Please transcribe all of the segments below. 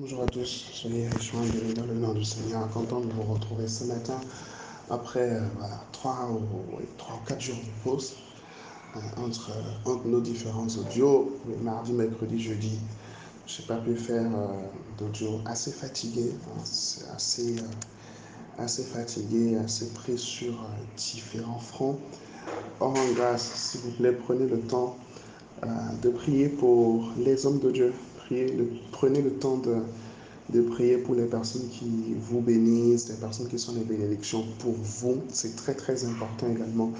Bonjour à tous, soyez bénis dans le nom du Seigneur. Content de vous retrouver ce matin après euh, voilà, trois, ou, oui, trois ou quatre jours de pause euh, entre, euh, entre nos différents audios. Mardi, mercredi, jeudi, je n'ai pas pu faire euh, d'audio assez fatigué. assez, assez fatigué, assez pris sur différents fronts. Or, en grâce, s'il vous plaît, prenez le temps de prier pour les hommes de Dieu. Prenez le temps de, de prier pour les personnes qui vous bénissent, les personnes qui sont des bénédictions pour vous. C'est très très important également.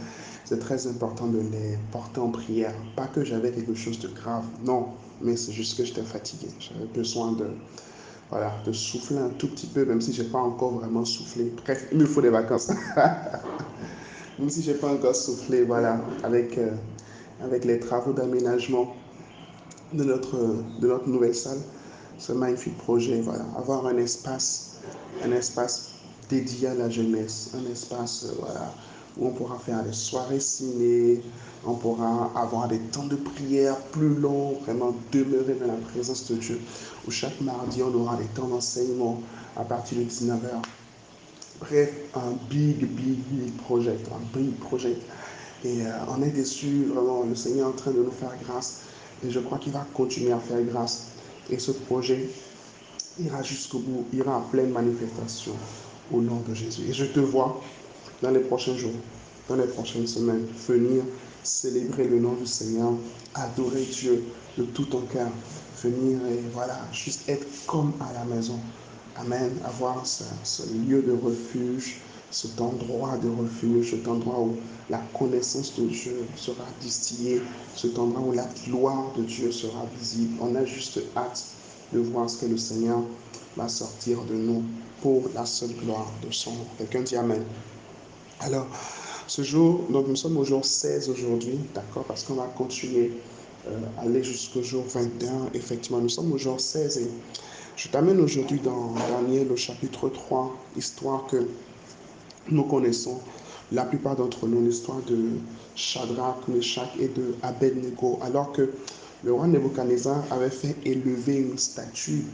C'est très important de les porter en prière. Pas que j'avais quelque chose de grave, non, mais c'est juste que j'étais fatigué. J'avais besoin de, voilà, de souffler un tout petit peu, même si je n'ai pas encore vraiment soufflé. Bref, il me faut des vacances. même si je n'ai pas encore soufflé, voilà, avec, euh, avec les travaux d'aménagement de notre, de notre nouvelle salle, ce magnifique projet, voilà, avoir un espace, un espace dédié à la jeunesse, un espace, euh, voilà, où on pourra faire des soirées ciné, on pourra avoir des temps de prière plus longs, vraiment demeurer dans la présence de Dieu, où chaque mardi, on aura des temps d'enseignement à partir de 19h. Bref, un big, big, big project, un big project. Et euh, on est déçu, vraiment, le Seigneur est en train de nous faire grâce. Et je crois qu'il va continuer à faire grâce. Et ce projet ira jusqu'au bout, ira en pleine manifestation au nom de Jésus. Et je te vois dans les prochains jours, dans les prochaines semaines, venir célébrer le nom du Seigneur, adorer Dieu de tout ton cœur, venir et voilà, juste être comme à la maison. Amen. Avoir ce, ce lieu de refuge, cet endroit de refuge, cet endroit où la connaissance de Dieu sera distillée, cet endroit où la gloire de Dieu sera visible. On a juste hâte de voir ce que le Seigneur va sortir de nous pour la seule gloire de son nom. Quelqu'un dit Amen. Alors, ce jour, donc nous sommes au jour 16 aujourd'hui, d'accord, parce qu'on va continuer euh, aller jusqu'au jour 21. Effectivement, nous sommes au jour 16 et je t'amène aujourd'hui dans Daniel au chapitre 3, histoire que nous connaissons la plupart d'entre nous l'histoire de Shadrach, Meshach et de Abednego, alors que le roi Nebuchadnezzar avait fait élever une statue.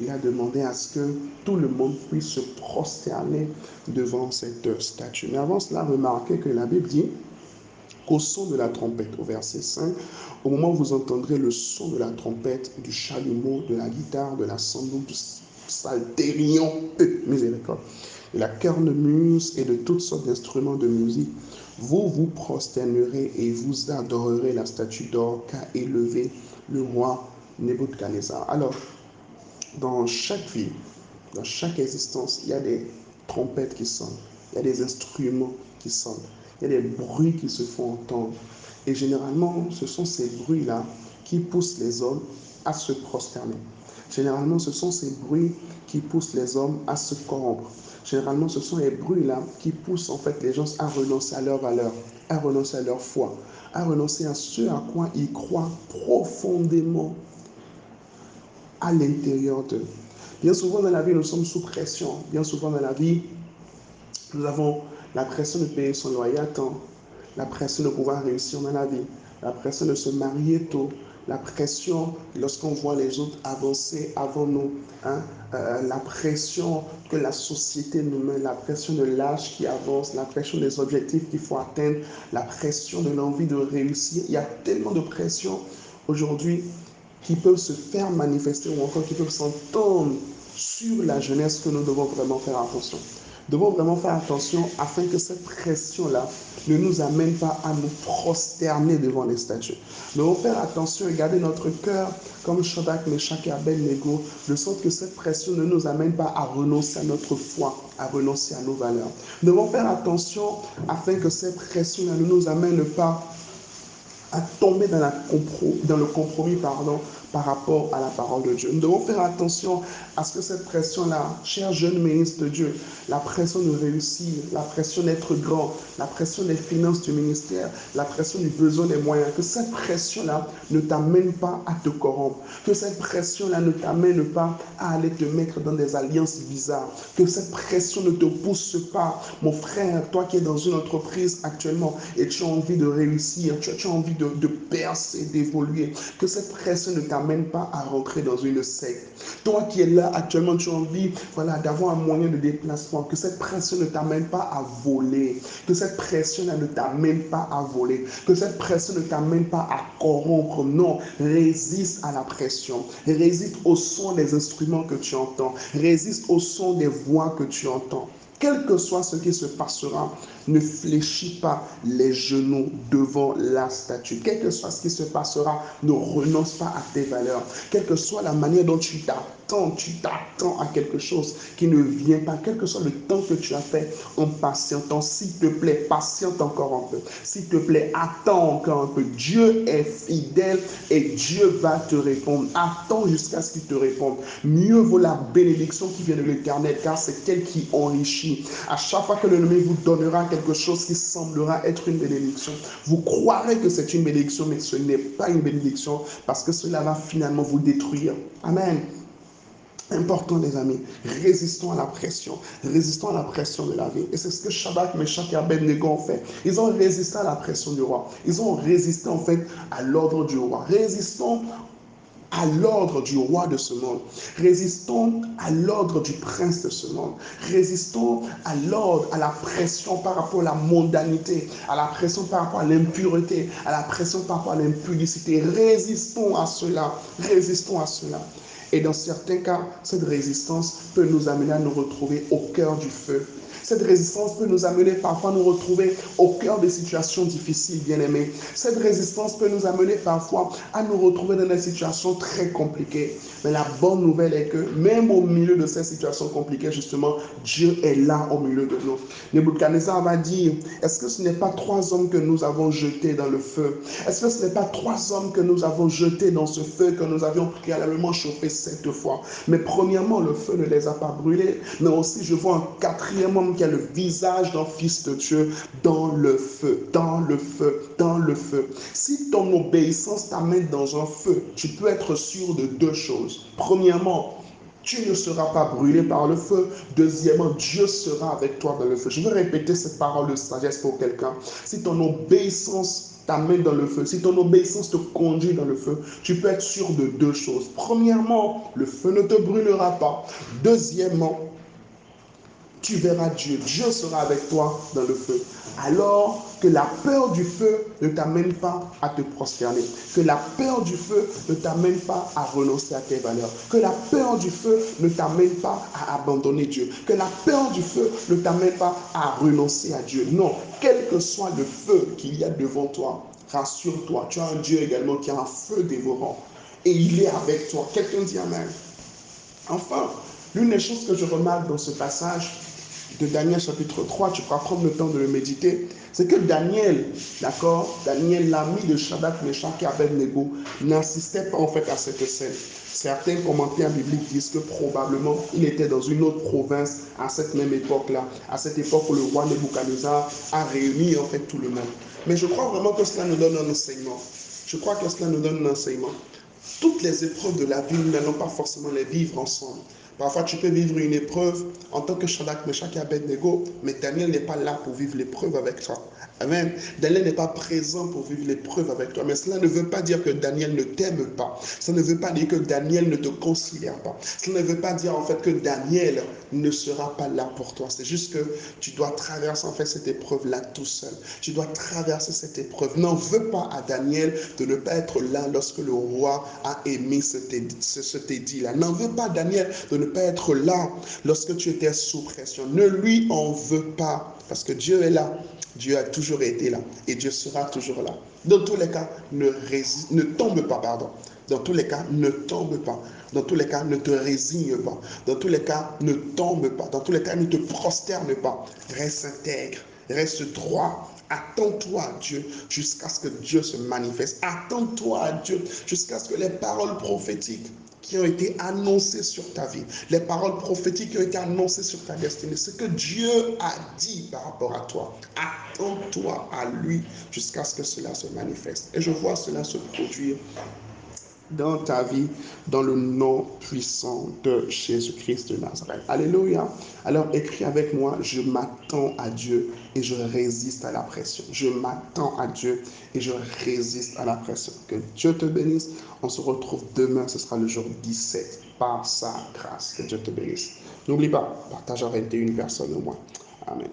Il a demandé à ce que tout le monde puisse se prosterner devant cette statue. Mais avant cela, remarquez que la Bible dit qu'au son de la trompette, au verset 5, au moment où vous entendrez le son de la trompette, du chalumeau, de la guitare, de la sandouk, du psalterion, euh, miséricorde, de la cornemuse et de toutes sortes d'instruments de musique, vous vous prosternerez et vous adorerez la statue d'or qu'a élevée le roi Nebuchadnezzar. Alors, dans chaque vie, dans chaque existence, il y a des trompettes qui sonnent, il y a des instruments qui sonnent, il y a des bruits qui se font entendre. Et généralement, ce sont ces bruits-là qui poussent les hommes à se prosterner. Généralement, ce sont ces bruits qui poussent les hommes à se corrompre. Généralement, ce sont les bruits-là qui poussent en fait les gens à renoncer à leur valeur, à renoncer à leur foi, à renoncer à ce à quoi ils croient profondément à l'intérieur d'eux. Bien souvent dans la vie, nous sommes sous pression. Bien souvent dans la vie, nous avons la pression de payer son loyer à temps, la pression de pouvoir réussir dans la vie, la pression de se marier tôt, la pression lorsqu'on voit les autres avancer avant nous, hein, euh, la pression que la société nous met, la pression de l'âge qui avance, la pression des objectifs qu'il faut atteindre, la pression de l'envie de réussir. Il y a tellement de pression aujourd'hui qui peuvent se faire manifester ou encore qui peuvent s'entendre sur la jeunesse que nous devons vraiment faire attention. Devons vraiment faire attention afin que cette pression-là ne nous amène pas à nous prosterner devant les statues. Nous devons faire attention et garder notre cœur comme Shadrach, Meshach et Abednego, de sorte que cette pression ne nous amène pas à renoncer à notre foi, à renoncer à nos valeurs. Nous devons faire attention afin que cette pression-là ne nous amène pas à tomber dans, dans le compromis pardon, par rapport à la parole de Dieu. Nous devons faire attention à ce que cette pression-là, cher jeune ministre de Dieu, la pression de réussir, la pression d'être grand, la pression des finances du ministère, la pression du besoin des moyens, que cette pression-là ne t'amène pas à te corrompre, que cette pression-là ne t'amène pas à aller te mettre dans des alliances bizarres, que cette pression ne te pousse pas, mon frère, toi qui es dans une entreprise actuellement et tu as envie de réussir, tu as, envie de, de percer, d'évoluer, que cette pression ne t'amène pas à rentrer dans une secte. Toi qui es là actuellement, tu as envie voilà, d'avoir un moyen de déplacement, que cette pression ne t'amène pas à voler, que cette pression ne t'amène pas à voler, que cette pression ne t'amène pas à corrompre. Non, résiste à la pression, résiste au son des instruments que tu entends, résiste au son des voix que tu entends. Quel que soit ce qui se passera, ne fléchis pas les genoux devant la statue. Quel que soit ce qui se passera, ne renonce pas à tes valeurs. Quelle que soit la manière dont tu t'attends, tu t'attends à quelque chose qui ne vient pas. Quel que soit le temps que tu as fait en patientant, s'il te plaît, patiente encore un peu. S'il te plaît, attends encore un peu. Dieu est fidèle et Dieu va te répondre. Attends jusqu'à ce qu'il te réponde. Mieux vaut la bénédiction qui vient de l'éternel, car c'est elle qui enrichit. À chaque fois que le nommé vous donnera quelque chose qui semblera être une bénédiction. Vous croirez que c'est une bénédiction, mais ce n'est pas une bénédiction parce que cela va finalement vous détruire. Amen. Important, les amis. Résistons à la pression. Résistons à la pression de la vie. Et c'est ce que Shabbat, Meshach et Abednego ont fait. Ils ont résisté à la pression du roi. Ils ont résisté en fait à l'ordre du roi. Résistons à l'ordre du roi de ce monde. Résistons à l'ordre du prince de ce monde. Résistons à l'ordre, à la pression par rapport à la mondanité, à la pression par rapport à l'impureté, à la pression par rapport à l'impudicité. Résistons à cela. Résistons à cela. Et dans certains cas, cette résistance peut nous amener à nous retrouver au cœur du feu cette résistance peut nous amener parfois à nous retrouver au cœur des situations difficiles, bien-aimés. Cette résistance peut nous amener parfois à nous retrouver dans des situations très compliquées. Mais la bonne nouvelle est que même au milieu de ces situations compliquées, justement, Dieu est là au milieu de nous. Nebuchadnezzar va dire, est-ce que ce n'est pas trois hommes que nous avons jetés dans le feu? Est-ce que ce n'est pas trois hommes que nous avons jetés dans ce feu que nous avions préalablement chauffé sept fois? Mais premièrement, le feu ne les a pas brûlés, mais aussi je vois un quatrième homme qui a le visage d'un fils de Dieu dans le feu, dans le feu, dans le feu. Si ton obéissance t'amène dans un feu, tu peux être sûr de deux choses. Premièrement, tu ne seras pas brûlé par le feu. Deuxièmement, Dieu sera avec toi dans le feu. Je vais répéter cette parole de sagesse pour quelqu'un. Si ton obéissance t'amène dans le feu, si ton obéissance te conduit dans le feu, tu peux être sûr de deux choses. Premièrement, le feu ne te brûlera pas. Deuxièmement, tu verras Dieu. Dieu sera avec toi dans le feu. Alors que la peur du feu ne t'amène pas à te prosterner. Que la peur du feu ne t'amène pas à renoncer à tes valeurs. Que la peur du feu ne t'amène pas à abandonner Dieu. Que la peur du feu ne t'amène pas à renoncer à Dieu. Non, quel que soit le feu qu'il y a devant toi, rassure-toi, tu as un Dieu également qui a un feu dévorant. Et il est avec toi. Quelqu'un dit Amen. Enfin, l'une des choses que je remarque dans ce passage, de Daniel chapitre 3, tu pourras prendre le temps de le méditer, c'est que Daniel, d'accord, Daniel, l'ami de Shadrach, Meshach et Abednego, n'insistait pas en fait à cette scène. Certains commentaires bibliques disent que probablement il était dans une autre province à cette même époque-là, à cette époque où le roi Nebuchadnezzar a réuni en fait tout le monde. Mais je crois vraiment que cela nous donne un enseignement. Je crois que cela nous donne un enseignement. Toutes les épreuves de la vie, nous n'allons pas forcément les vivre ensemble. Parfois, tu peux vivre une épreuve en tant que Shadrach, Meshach et Abednego, mais Daniel n'est pas là pour vivre l'épreuve avec toi. Amen. Daniel n'est pas présent pour vivre l'épreuve avec toi. Mais cela ne veut pas dire que Daniel ne t'aime pas. Cela ne veut pas dire que Daniel ne te considère pas. Cela ne veut pas dire en fait que Daniel ne sera pas là pour toi. C'est juste que tu dois traverser en fait cette épreuve-là tout seul. Tu dois traverser cette épreuve. N'en veux pas à Daniel de ne pas être là lorsque le roi a émis ce dit là N'en veux pas Daniel de ne pas être là lorsque tu étais sous pression. Ne lui en veux pas parce que Dieu est là. Dieu a toujours été là et Dieu sera toujours là. Dans tous les cas, ne, ne tombe pas, pardon. Dans tous les cas, ne tombe pas. Dans tous les cas, ne te résigne pas. Dans tous les cas, ne tombe pas. Dans tous les cas, ne te prosterne pas. Reste intègre, reste droit. Attends-toi à Dieu jusqu'à ce que Dieu se manifeste. Attends-toi à Dieu jusqu'à ce que les paroles prophétiques qui ont été annoncées sur ta vie, les paroles prophétiques qui ont été annoncées sur ta destinée, ce que Dieu a dit par rapport à toi. Attends-toi à lui jusqu'à ce que cela se manifeste. Et je vois cela se produire dans ta vie, dans le nom puissant de Jésus-Christ de Nazareth. Alléluia. Alors écris avec moi, je m'attends à Dieu et je résiste à la pression. Je m'attends à Dieu et je résiste à la pression. Que Dieu te bénisse. On se retrouve demain, ce sera le jour 17, par sa grâce. Que Dieu te bénisse. N'oublie pas, partage avec une personne au moins. Amen.